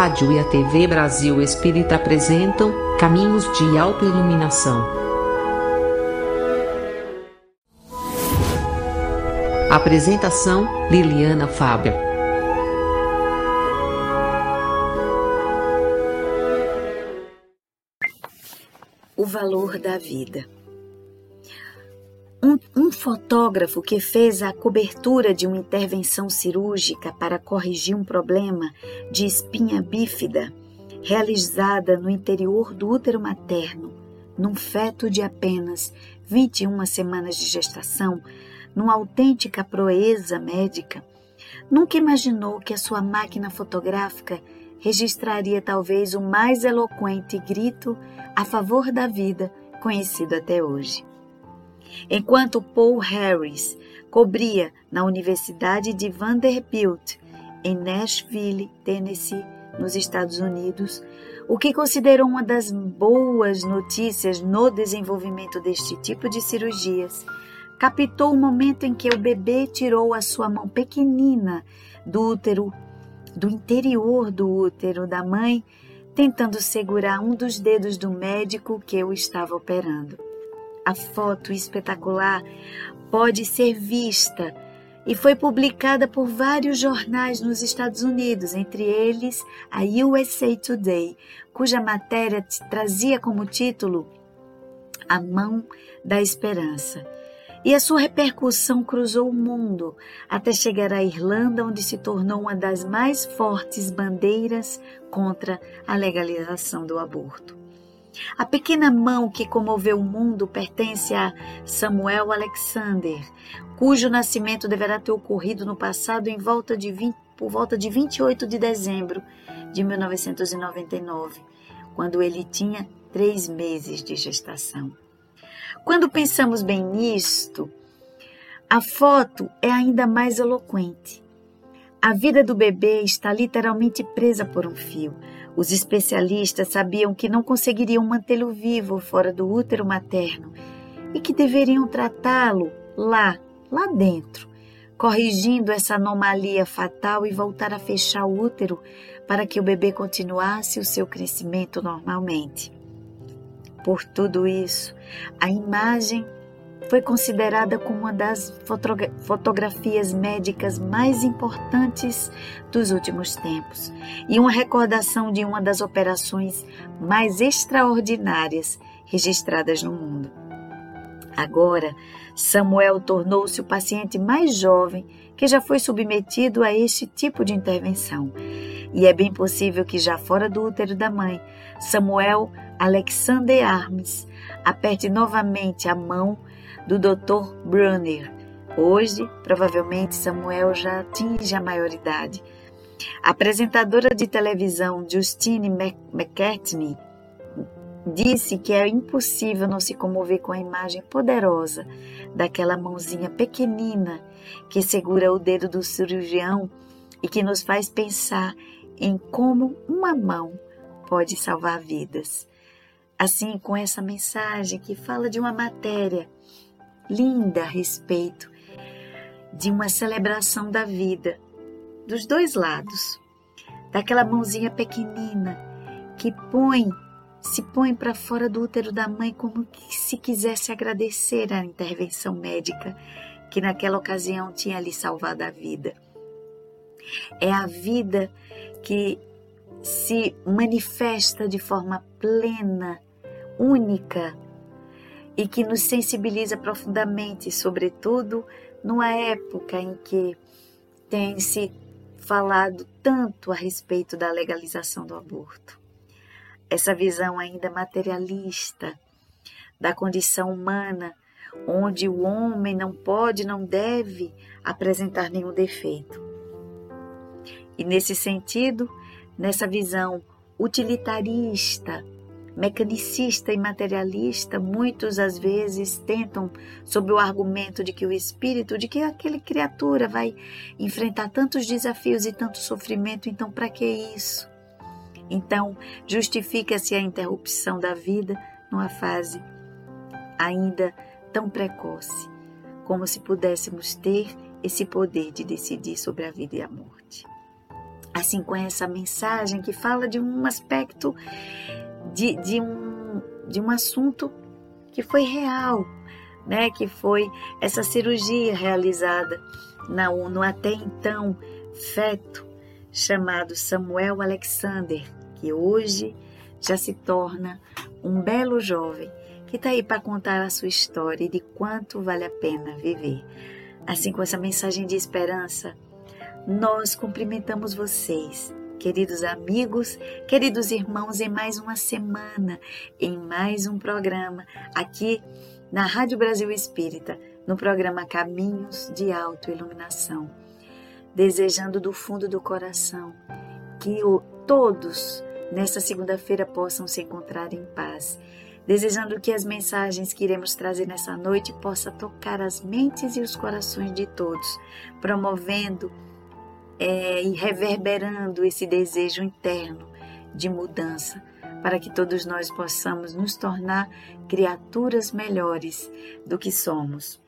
rádio e a TV Brasil Espírita apresentam Caminhos de Autoiluminação. Apresentação Liliana Fábio. O valor da vida. Um, um, fotógrafo que fez a cobertura de uma intervenção cirúrgica para corrigir um problema de espinha bífida realizada no interior do útero materno, num feto de apenas 21 semanas de gestação, numa autêntica proeza médica, nunca imaginou que a sua máquina fotográfica registraria talvez o mais eloquente grito a favor da vida conhecido até hoje. Enquanto Paul Harris cobria na Universidade de Vanderbilt, em Nashville, Tennessee, nos Estados Unidos, o que considerou uma das boas notícias no desenvolvimento deste tipo de cirurgias, captou o momento em que o bebê tirou a sua mão pequenina do útero, do interior do útero da mãe, tentando segurar um dos dedos do médico que o estava operando. A foto espetacular pode ser vista e foi publicada por vários jornais nos Estados Unidos, entre eles a USA Today, cuja matéria trazia como título A Mão da Esperança. E a sua repercussão cruzou o mundo até chegar à Irlanda, onde se tornou uma das mais fortes bandeiras contra a legalização do aborto. A pequena mão que comoveu o mundo pertence a Samuel Alexander, cujo nascimento deverá ter ocorrido no passado em volta de 20, por volta de 28 de dezembro de 1999, quando ele tinha três meses de gestação. Quando pensamos bem nisto, a foto é ainda mais eloquente. A vida do bebê está literalmente presa por um fio. Os especialistas sabiam que não conseguiriam mantê-lo vivo fora do útero materno e que deveriam tratá-lo lá, lá dentro, corrigindo essa anomalia fatal e voltar a fechar o útero para que o bebê continuasse o seu crescimento normalmente. Por tudo isso, a imagem foi considerada como uma das fotografias médicas mais importantes dos últimos tempos e uma recordação de uma das operações mais extraordinárias registradas no mundo. Agora, Samuel tornou-se o paciente mais jovem que já foi submetido a este tipo de intervenção. E é bem possível que, já fora do útero da mãe, Samuel Alexander Arms aperte novamente a mão do Dr. Brunner. Hoje, provavelmente, Samuel já atinge a maioridade. A apresentadora de televisão Justine McCartney disse que é impossível não se comover com a imagem poderosa daquela mãozinha pequenina que segura o dedo do cirurgião e que nos faz pensar em como uma mão pode salvar vidas. Assim, com essa mensagem que fala de uma matéria linda a respeito de uma celebração da vida, dos dois lados, daquela mãozinha pequenina que põe, se põe para fora do útero da mãe como se quisesse agradecer a intervenção médica que naquela ocasião tinha lhe salvado a vida. É a vida que se manifesta de forma plena, única, e que nos sensibiliza profundamente, sobretudo numa época em que tem se falado tanto a respeito da legalização do aborto. Essa visão ainda materialista da condição humana, onde o homem não pode, não deve apresentar nenhum defeito. E nesse sentido, nessa visão utilitarista mecanicista e materialista, muitos às vezes tentam, sob o argumento de que o espírito, de que aquele criatura vai enfrentar tantos desafios e tanto sofrimento, então para que isso? Então, justifica-se a interrupção da vida numa fase ainda tão precoce, como se pudéssemos ter esse poder de decidir sobre a vida e a morte. assim com essa mensagem que fala de um aspecto de, de, um, de um assunto que foi real, né? Que foi essa cirurgia realizada na, no até então feto chamado Samuel Alexander, que hoje já se torna um belo jovem que está aí para contar a sua história e de quanto vale a pena viver. Assim, com essa mensagem de esperança, nós cumprimentamos vocês, queridos amigos, queridos irmãos, em mais uma semana, em mais um programa aqui na Rádio Brasil Espírita, no programa Caminhos de Autoiluminação. Desejando do fundo do coração que o, todos nesta segunda-feira possam se encontrar em paz. Desejando que as mensagens que iremos trazer nessa noite possam tocar as mentes e os corações de todos, promovendo é, e reverberando esse desejo interno de mudança, para que todos nós possamos nos tornar criaturas melhores do que somos.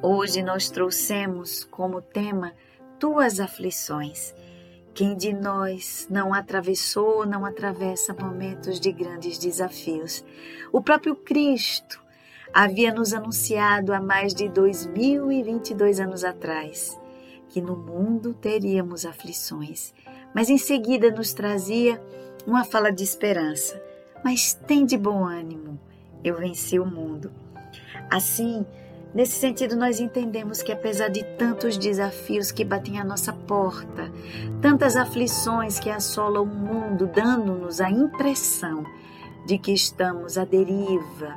Hoje nós trouxemos como tema tuas aflições. Quem de nós não atravessou, não atravessa momentos de grandes desafios? O próprio Cristo havia nos anunciado há mais de 2022 anos atrás que no mundo teríamos aflições, mas em seguida nos trazia uma fala de esperança. Mas tem de bom ânimo, eu venci o mundo. Assim, nesse sentido, nós entendemos que apesar de tantos desafios que batem à nossa porta, tantas aflições que assolam o mundo, dando-nos a impressão de que estamos à deriva,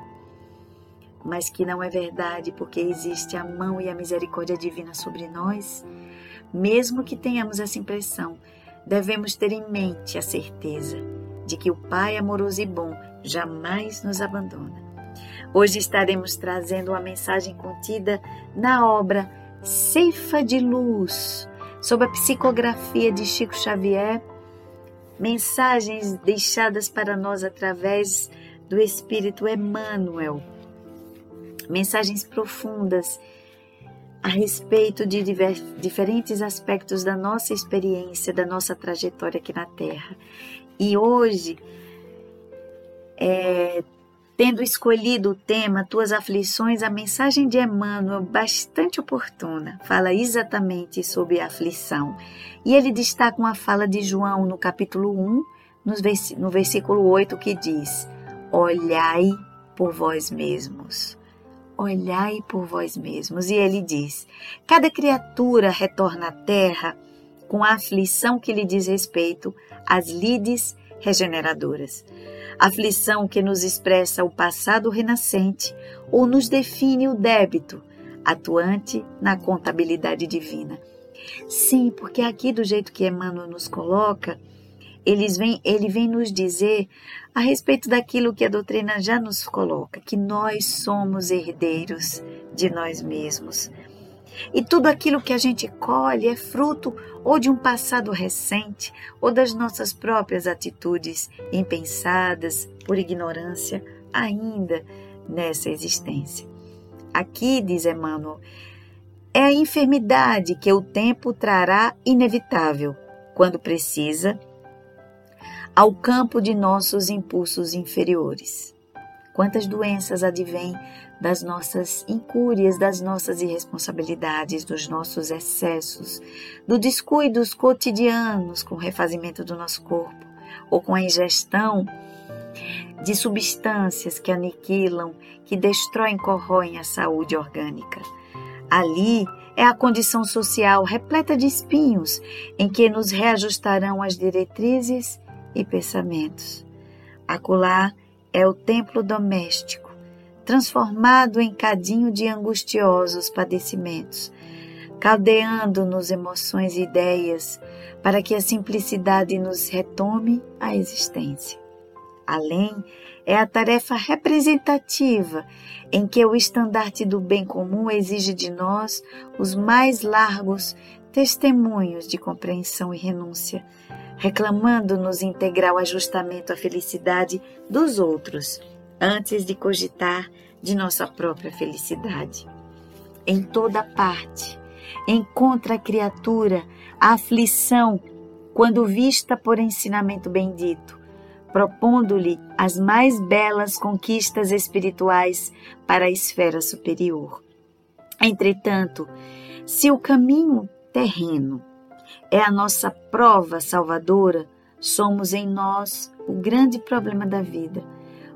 mas que não é verdade, porque existe a mão e a misericórdia divina sobre nós, mesmo que tenhamos essa impressão, devemos ter em mente a certeza de que o Pai amoroso e bom jamais nos abandona. Hoje estaremos trazendo uma mensagem contida na obra Ceifa de Luz, sob a psicografia de Chico Xavier, mensagens deixadas para nós através do Espírito Emmanuel, mensagens profundas a respeito de diferentes aspectos da nossa experiência, da nossa trajetória aqui na Terra. E hoje, é, tendo escolhido o tema Tuas Aflições, a mensagem de Emmanuel, bastante oportuna, fala exatamente sobre a aflição. E ele destaca uma fala de João no capítulo 1, no versículo 8, que diz: Olhai por vós mesmos olhai por vós mesmos. E ele diz: cada criatura retorna à terra com a aflição que lhe diz respeito às lides regeneradoras. Aflição que nos expressa o passado renascente ou nos define o débito atuante na contabilidade divina. Sim, porque aqui, do jeito que Emmanuel nos coloca, eles vêm, ele vem nos dizer a respeito daquilo que a doutrina já nos coloca, que nós somos herdeiros de nós mesmos. E tudo aquilo que a gente colhe é fruto ou de um passado recente ou das nossas próprias atitudes impensadas por ignorância ainda nessa existência. Aqui, diz Emmanuel, é a enfermidade que o tempo trará inevitável, quando precisa ao campo de nossos impulsos inferiores. Quantas doenças advêm das nossas incúrias, das nossas irresponsabilidades, dos nossos excessos, do descuidos cotidianos com o refazimento do nosso corpo ou com a ingestão de substâncias que aniquilam, que destroem, corroem a saúde orgânica. Ali é a condição social repleta de espinhos em que nos reajustarão as diretrizes e pensamentos. Acolá é o templo doméstico, transformado em cadinho de angustiosos padecimentos, caldeando-nos emoções e ideias para que a simplicidade nos retome a existência. Além, é a tarefa representativa em que o estandarte do bem comum exige de nós os mais largos testemunhos de compreensão e renúncia, reclamando-nos integral ajustamento à felicidade dos outros, antes de cogitar de nossa própria felicidade. Em toda parte, encontra a criatura a aflição quando vista por ensinamento bendito, propondo-lhe as mais belas conquistas espirituais para a esfera superior. Entretanto, se o caminho terreno é a nossa prova salvadora, somos em nós o grande problema da vida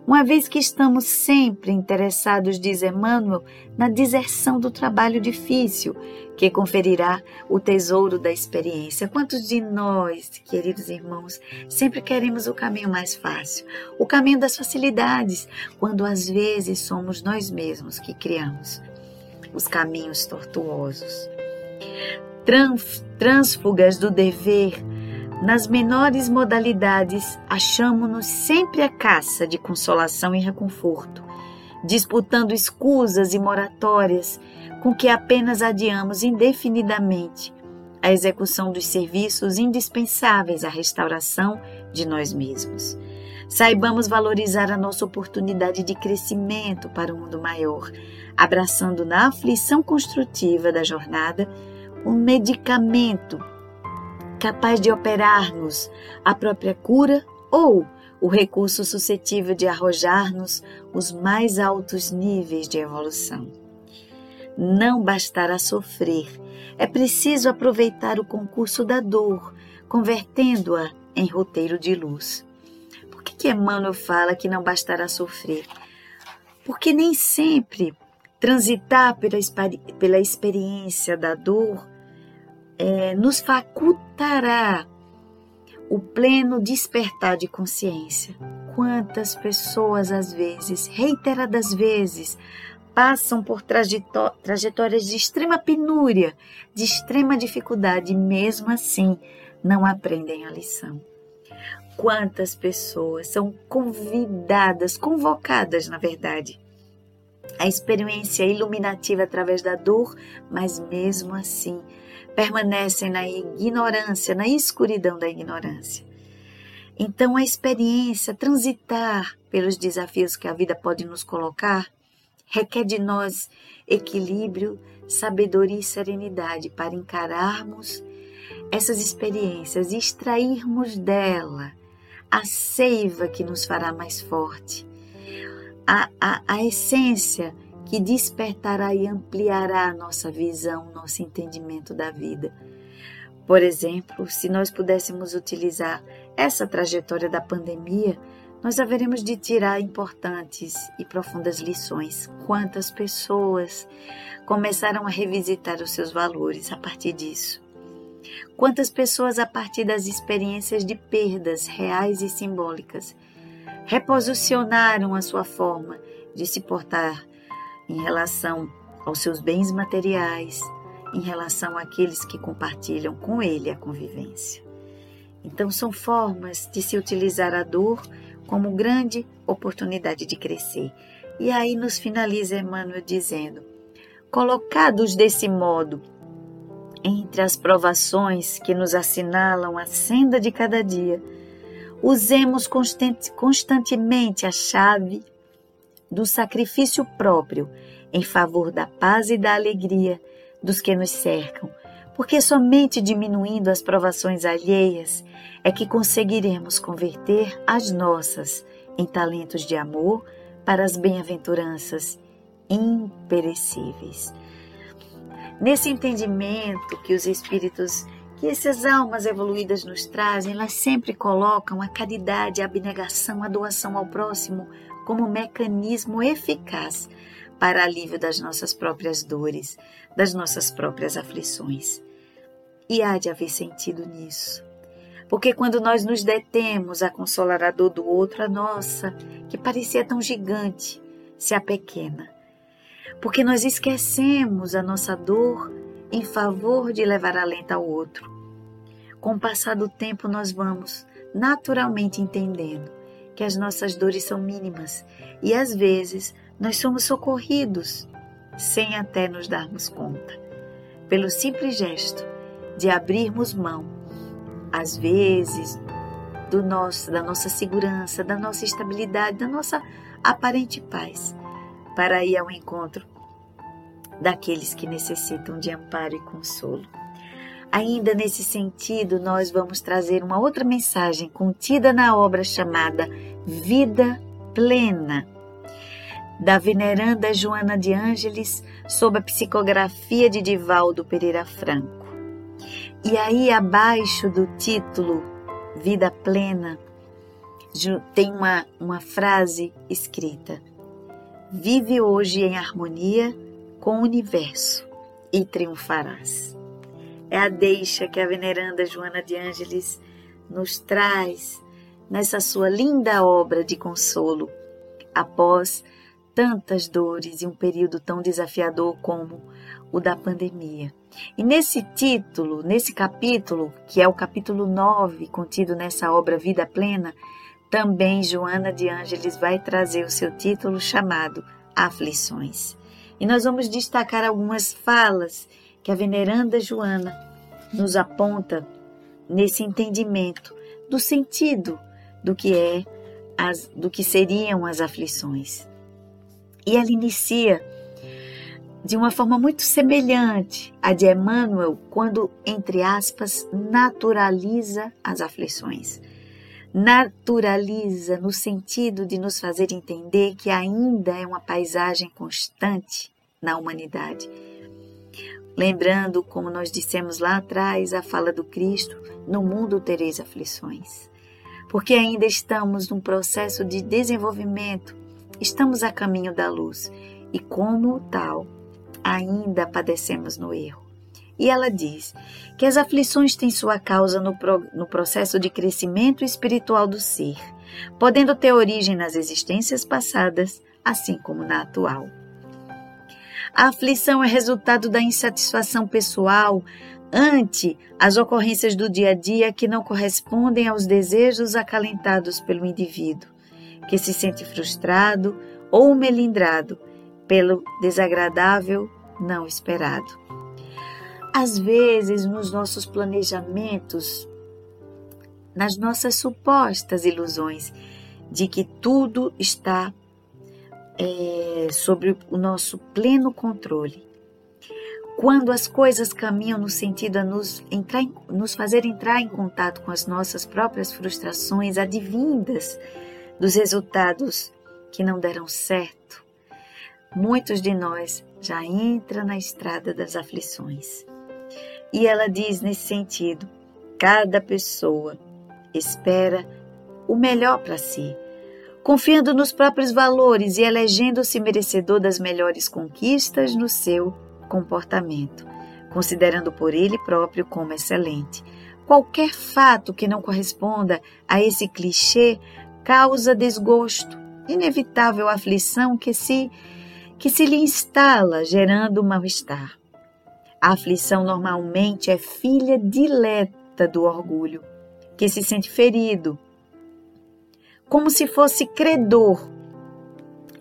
uma vez que estamos sempre interessados, diz Emmanuel, na deserção do trabalho difícil, que conferirá o tesouro da experiência. Quantos de nós, queridos irmãos, sempre queremos o caminho mais fácil, o caminho das facilidades, quando às vezes somos nós mesmos que criamos os caminhos tortuosos? Trânsfugas do dever, nas menores modalidades, achamo-nos sempre à caça de consolação e reconforto, disputando escusas e moratórias com que apenas adiamos indefinidamente a execução dos serviços indispensáveis à restauração de nós mesmos. Saibamos valorizar a nossa oportunidade de crescimento para um mundo maior, abraçando na aflição construtiva da jornada um medicamento capaz de operar-nos a própria cura ou o recurso suscetível de arrojar-nos os mais altos níveis de evolução. Não bastará sofrer, é preciso aproveitar o concurso da dor, convertendo-a em roteiro de luz. Por que, que Emmanuel fala que não bastará sofrer? Porque nem sempre transitar pela, pela experiência da dor é, nos facultará o pleno despertar de consciência. Quantas pessoas, às vezes, reiteradas vezes, passam por trajetórias de extrema penúria, de extrema dificuldade, e mesmo assim não aprendem a lição. Quantas pessoas são convidadas, convocadas, na verdade, à experiência iluminativa através da dor, mas mesmo assim permanecem na ignorância, na escuridão da ignorância. Então, a experiência, transitar pelos desafios que a vida pode nos colocar, requer de nós equilíbrio, sabedoria e serenidade para encararmos essas experiências e extrairmos dela a seiva que nos fará mais forte, a, a, a essência que despertará e ampliará a nossa visão, nosso entendimento da vida. Por exemplo, se nós pudéssemos utilizar essa trajetória da pandemia, nós haveremos de tirar importantes e profundas lições. Quantas pessoas começaram a revisitar os seus valores a partir disso? Quantas pessoas, a partir das experiências de perdas reais e simbólicas, reposicionaram a sua forma de se portar em relação aos seus bens materiais, em relação àqueles que compartilham com ele a convivência. Então, são formas de se utilizar a dor como grande oportunidade de crescer. E aí nos finaliza Emmanuel dizendo: colocados desse modo, entre as provações que nos assinalam a senda de cada dia, usemos constantemente a chave do sacrifício próprio em favor da paz e da alegria dos que nos cercam, porque somente diminuindo as provações alheias é que conseguiremos converter as nossas em talentos de amor para as bem-aventuranças imperecíveis. Nesse entendimento que os espíritos, que essas almas evoluídas nos trazem, elas sempre colocam a caridade, a abnegação, a doação ao próximo como mecanismo eficaz para alívio das nossas próprias dores, das nossas próprias aflições. E há de haver sentido nisso. Porque quando nós nos detemos a consolar a dor do outro, a nossa, que parecia tão gigante, se apequena. Porque nós esquecemos a nossa dor em favor de levar alento ao outro. Com o passar do tempo, nós vamos naturalmente entendendo que as nossas dores são mínimas e às vezes nós somos socorridos sem até nos darmos conta, pelo simples gesto de abrirmos mão, às vezes, do nosso, da nossa segurança, da nossa estabilidade, da nossa aparente paz, para ir ao encontro daqueles que necessitam de amparo e consolo. Ainda nesse sentido, nós vamos trazer uma outra mensagem contida na obra chamada Vida Plena, da veneranda Joana de Ângeles, sob a psicografia de Divaldo Pereira Franco. E aí, abaixo do título Vida Plena, tem uma, uma frase escrita: Vive hoje em harmonia com o universo e triunfarás. É a deixa que a veneranda Joana de Ângeles nos traz nessa sua linda obra de consolo após tantas dores e um período tão desafiador como o da pandemia. E nesse título, nesse capítulo, que é o capítulo 9, contido nessa obra Vida Plena, também Joana de Ângeles vai trazer o seu título chamado Aflições. E nós vamos destacar algumas falas que a veneranda Joana nos aponta nesse entendimento do sentido do que é as, do que seriam as aflições. E ela inicia de uma forma muito semelhante à de Emmanuel, quando, entre aspas, naturaliza as aflições. Naturaliza no sentido de nos fazer entender que ainda é uma paisagem constante na humanidade. Lembrando, como nós dissemos lá atrás, a fala do Cristo: no mundo tereis aflições. Porque ainda estamos num processo de desenvolvimento estamos a caminho da luz e, como tal, ainda padecemos no erro. E ela diz que as aflições têm sua causa no, pro, no processo de crescimento espiritual do ser, podendo ter origem nas existências passadas, assim como na atual. A aflição é resultado da insatisfação pessoal ante as ocorrências do dia a dia que não correspondem aos desejos acalentados pelo indivíduo que se sente frustrado ou melindrado pelo desagradável não esperado. Às vezes, nos nossos planejamentos, nas nossas supostas ilusões de que tudo está é, sobre o nosso pleno controle, quando as coisas caminham no sentido a nos, entrar, nos fazer entrar em contato com as nossas próprias frustrações advindas dos resultados que não deram certo, muitos de nós já entram na estrada das aflições. E ela diz nesse sentido: cada pessoa espera o melhor para si, confiando nos próprios valores e elegendo-se merecedor das melhores conquistas no seu comportamento, considerando por ele próprio como excelente. Qualquer fato que não corresponda a esse clichê causa desgosto, inevitável aflição que se que se lhe instala, gerando mal-estar. A aflição normalmente é filha dileta do orgulho, que se sente ferido, como se fosse credor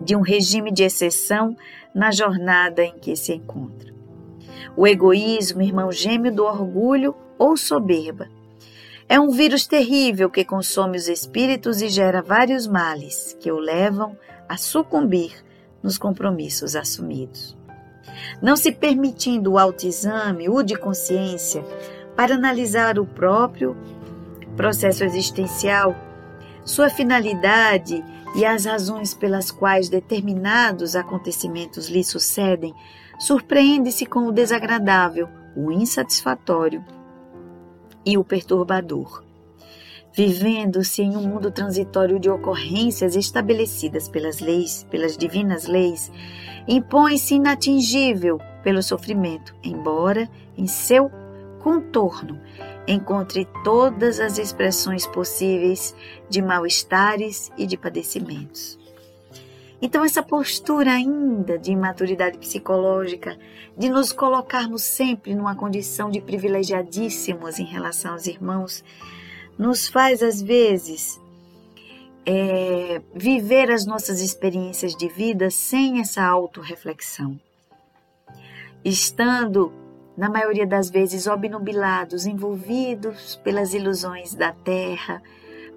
de um regime de exceção na jornada em que se encontra. O egoísmo, irmão gêmeo do orgulho ou soberba, é um vírus terrível que consome os espíritos e gera vários males que o levam a sucumbir nos compromissos assumidos. Não se permitindo o autoexame, o de consciência, para analisar o próprio processo existencial, sua finalidade e as razões pelas quais determinados acontecimentos lhe sucedem, surpreende-se com o desagradável, o insatisfatório e o perturbador. Vivendo-se em um mundo transitório de ocorrências estabelecidas pelas leis, pelas divinas leis, impõe-se inatingível pelo sofrimento, embora em seu contorno encontre todas as expressões possíveis de mal-estares e de padecimentos. Então, essa postura ainda de imaturidade psicológica, de nos colocarmos sempre numa condição de privilegiadíssimos em relação aos irmãos, nos faz, às vezes, é, viver as nossas experiências de vida sem essa autorreflexão. Estando, na maioria das vezes, obnubilados, envolvidos pelas ilusões da terra,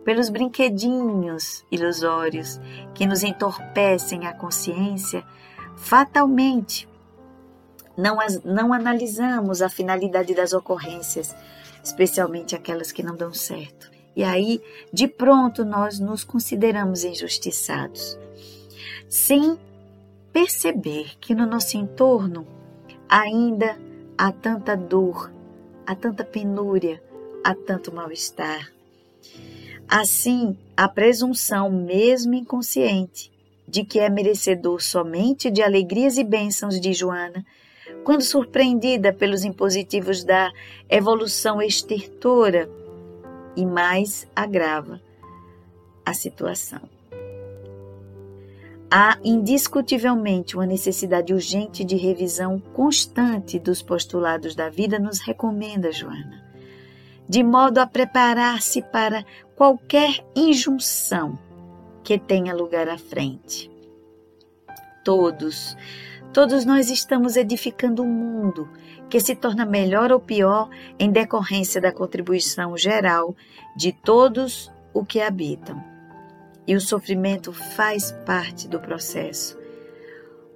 pelos brinquedinhos ilusórios que nos entorpecem a consciência, fatalmente não, as, não analisamos a finalidade das ocorrências, especialmente aquelas que não dão certo. E aí, de pronto, nós nos consideramos injustiçados, sem perceber que no nosso entorno ainda há tanta dor, há tanta penúria, há tanto mal-estar. Assim, a presunção, mesmo inconsciente, de que é merecedor somente de alegrias e bênçãos de Joana, quando surpreendida pelos impositivos da evolução extertora, e mais agrava a situação. Há indiscutivelmente uma necessidade urgente de revisão constante dos postulados da vida, nos recomenda Joana, de modo a preparar-se para qualquer injunção que tenha lugar à frente. Todos, todos nós estamos edificando um mundo que se torna melhor ou pior em decorrência da contribuição geral de todos o que habitam. E o sofrimento faz parte do processo.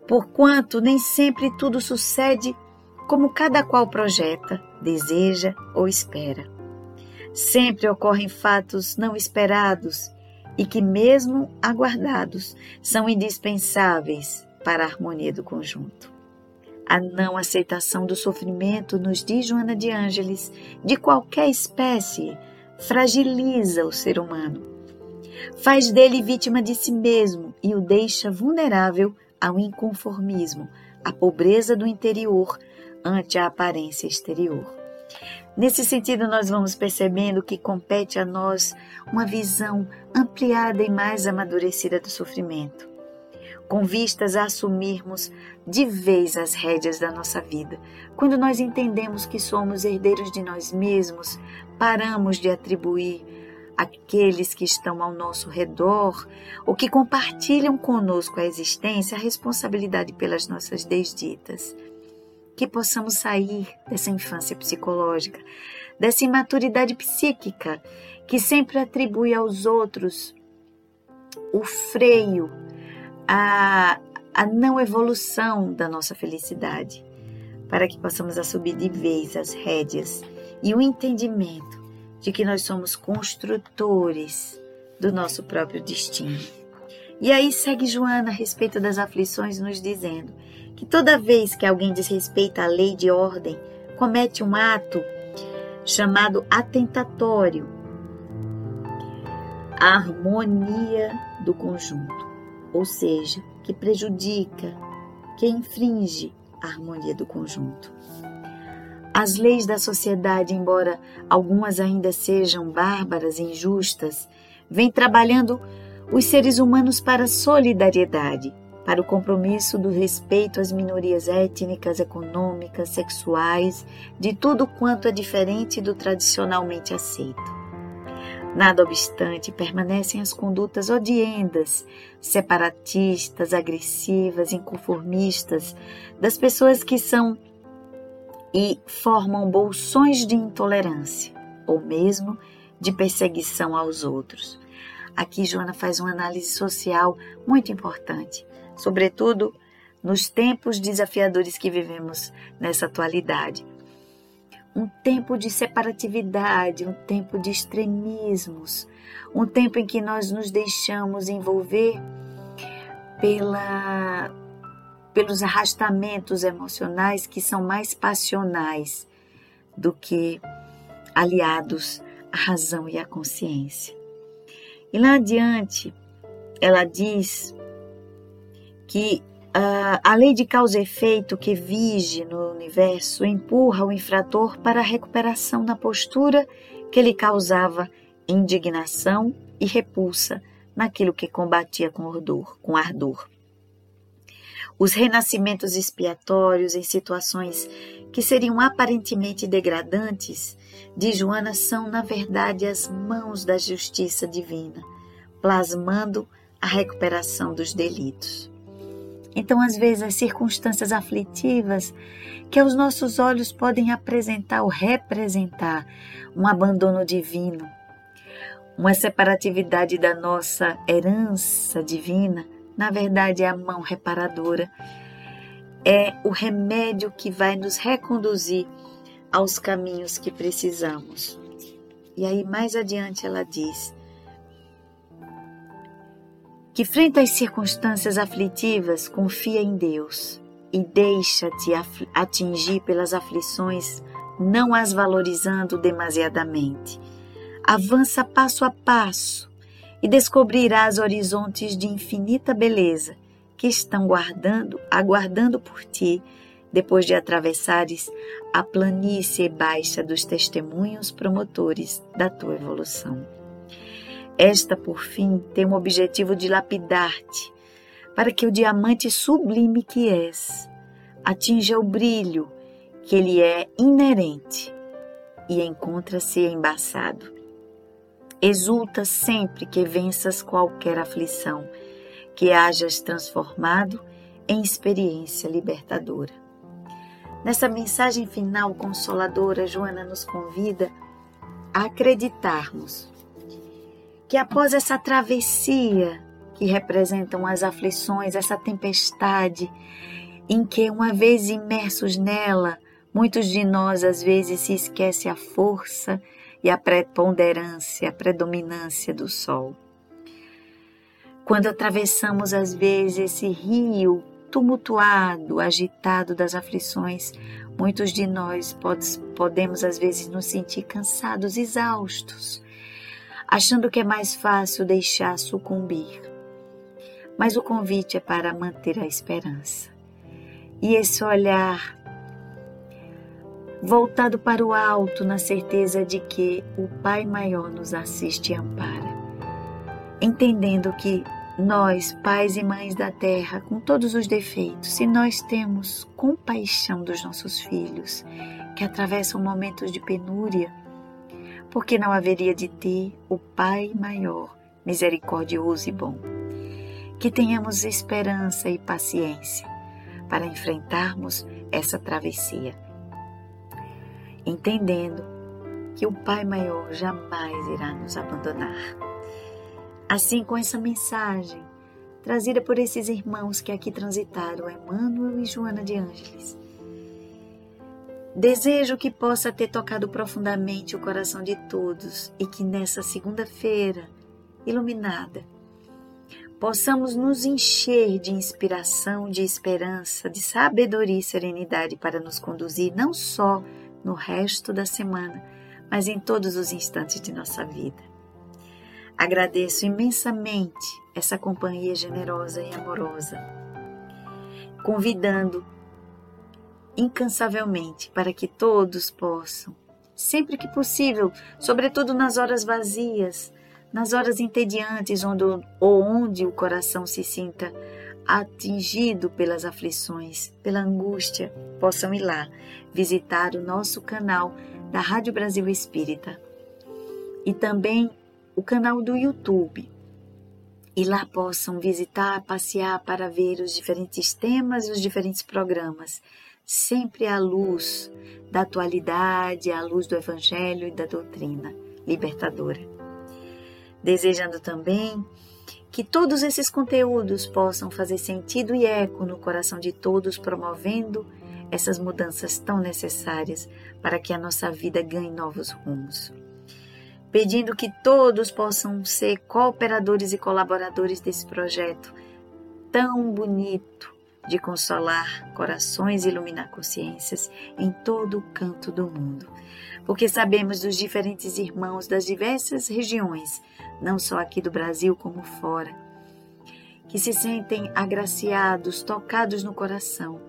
Porquanto nem sempre tudo sucede como cada qual projeta, deseja ou espera. Sempre ocorrem fatos não esperados e que, mesmo aguardados, são indispensáveis para a harmonia do conjunto. A não aceitação do sofrimento, nos diz Joana de Ângeles, de qualquer espécie, fragiliza o ser humano. Faz dele vítima de si mesmo e o deixa vulnerável ao inconformismo, à pobreza do interior ante a aparência exterior. Nesse sentido, nós vamos percebendo que compete a nós uma visão ampliada e mais amadurecida do sofrimento, com vistas a assumirmos de vez as rédeas da nossa vida. Quando nós entendemos que somos herdeiros de nós mesmos, paramos de atribuir àqueles que estão ao nosso redor ou que compartilham conosco a existência a responsabilidade pelas nossas desditas. Que possamos sair dessa infância psicológica, dessa imaturidade psíquica que sempre atribui aos outros o freio, a, a não evolução da nossa felicidade, para que possamos assumir de vez as rédeas e o entendimento de que nós somos construtores do nosso próprio destino. E aí segue Joana a respeito das aflições, nos dizendo que toda vez que alguém desrespeita a lei de ordem, comete um ato chamado atentatório à harmonia do conjunto, ou seja, que prejudica, que infringe a harmonia do conjunto. As leis da sociedade, embora algumas ainda sejam bárbaras e injustas, vêm trabalhando os seres humanos para a solidariedade para o compromisso do respeito às minorias étnicas, econômicas, sexuais, de tudo quanto é diferente do tradicionalmente aceito. Nada obstante, permanecem as condutas odiendas, separatistas, agressivas, inconformistas das pessoas que são e formam bolsões de intolerância ou mesmo de perseguição aos outros. Aqui Joana faz uma análise social muito importante sobretudo nos tempos desafiadores que vivemos nessa atualidade. Um tempo de separatividade, um tempo de extremismos, um tempo em que nós nos deixamos envolver pela, pelos arrastamentos emocionais que são mais passionais do que aliados à razão e à consciência. E lá adiante, ela diz que uh, a lei de causa e efeito que vige no universo empurra o infrator para a recuperação na postura que lhe causava indignação e repulsa naquilo que combatia com ardor, com ardor. Os renascimentos expiatórios em situações que seriam aparentemente degradantes de Joana são, na verdade, as mãos da justiça divina, plasmando a recuperação dos delitos. Então, às vezes, as circunstâncias aflitivas que aos nossos olhos podem apresentar ou representar um abandono divino, uma separatividade da nossa herança divina, na verdade é a mão reparadora é o remédio que vai nos reconduzir aos caminhos que precisamos. E aí, mais adiante, ela diz que, frente às circunstâncias aflitivas, confia em Deus e deixa-te atingir pelas aflições, não as valorizando demasiadamente. Avança passo a passo e descobrirás horizontes de infinita beleza que estão guardando, aguardando por ti, depois de atravessares a planície baixa dos testemunhos promotores da tua evolução. Esta, por fim, tem o objetivo de lapidar-te, para que o diamante sublime que és atinja o brilho que lhe é inerente e encontra-se embaçado. Exulta sempre que venças qualquer aflição, que hajas transformado em experiência libertadora. Nessa mensagem final consoladora, Joana nos convida a acreditarmos que após essa travessia que representam as aflições, essa tempestade, em que, uma vez imersos nela, muitos de nós às vezes se esquece a força e a preponderância, a predominância do sol. Quando atravessamos às vezes esse rio tumultuado, agitado das aflições, muitos de nós podemos às vezes nos sentir cansados, exaustos, achando que é mais fácil deixar sucumbir. Mas o convite é para manter a esperança. E esse olhar voltado para o alto, na certeza de que o Pai Maior nos assiste e ampara, entendendo que nós, pais e mães da terra, com todos os defeitos, se nós temos compaixão dos nossos filhos que atravessam momentos de penúria, porque não haveria de ter o Pai maior, misericordioso e bom? Que tenhamos esperança e paciência para enfrentarmos essa travessia, entendendo que o Pai maior jamais irá nos abandonar. Assim, com essa mensagem trazida por esses irmãos que aqui transitaram, Emmanuel e Joana de Ângeles, desejo que possa ter tocado profundamente o coração de todos e que nessa segunda-feira iluminada possamos nos encher de inspiração, de esperança, de sabedoria e serenidade para nos conduzir não só no resto da semana, mas em todos os instantes de nossa vida. Agradeço imensamente essa companhia generosa e amorosa, convidando incansavelmente para que todos possam, sempre que possível, sobretudo nas horas vazias, nas horas entediantes onde, ou onde o coração se sinta atingido pelas aflições, pela angústia, possam ir lá visitar o nosso canal da Rádio Brasil Espírita. E também o canal do YouTube e lá possam visitar, passear para ver os diferentes temas e os diferentes programas, sempre à luz da atualidade, à luz do Evangelho e da doutrina libertadora. Desejando também que todos esses conteúdos possam fazer sentido e eco no coração de todos, promovendo essas mudanças tão necessárias para que a nossa vida ganhe novos rumos pedindo que todos possam ser cooperadores e colaboradores desse projeto tão bonito de consolar corações e iluminar consciências em todo o canto do mundo. Porque sabemos dos diferentes irmãos das diversas regiões, não só aqui do Brasil como fora, que se sentem agraciados, tocados no coração,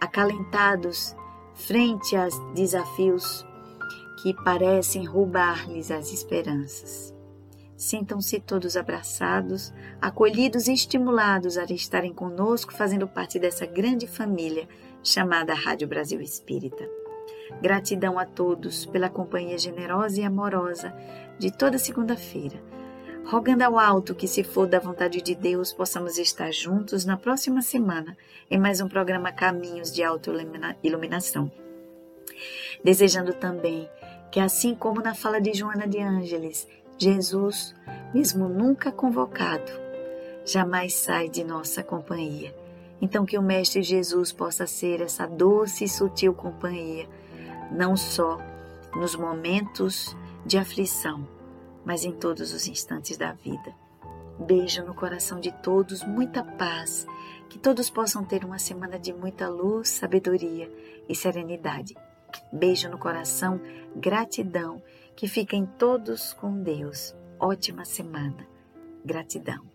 acalentados frente aos desafios que parecem roubar-lhes as esperanças. Sintam-se todos abraçados, acolhidos e estimulados a estarem conosco, fazendo parte dessa grande família chamada Rádio Brasil Espírita. Gratidão a todos pela companhia generosa e amorosa de toda segunda-feira. Rogando ao alto que, se for da vontade de Deus, possamos estar juntos na próxima semana em mais um programa Caminhos de Autoiluminação. Desejando também que assim como na fala de Joana de Ângeles, Jesus, mesmo nunca convocado, jamais sai de nossa companhia, Então, que o Mestre Jesus possa ser essa doce e sutil companhia, não só nos momentos de aflição, mas em todos os instantes da vida. Beijo no coração de todos, muita paz, que todos possam ter uma semana de muita luz, sabedoria e serenidade. Beijo no coração, gratidão, que fiquem todos com Deus. Ótima semana. Gratidão.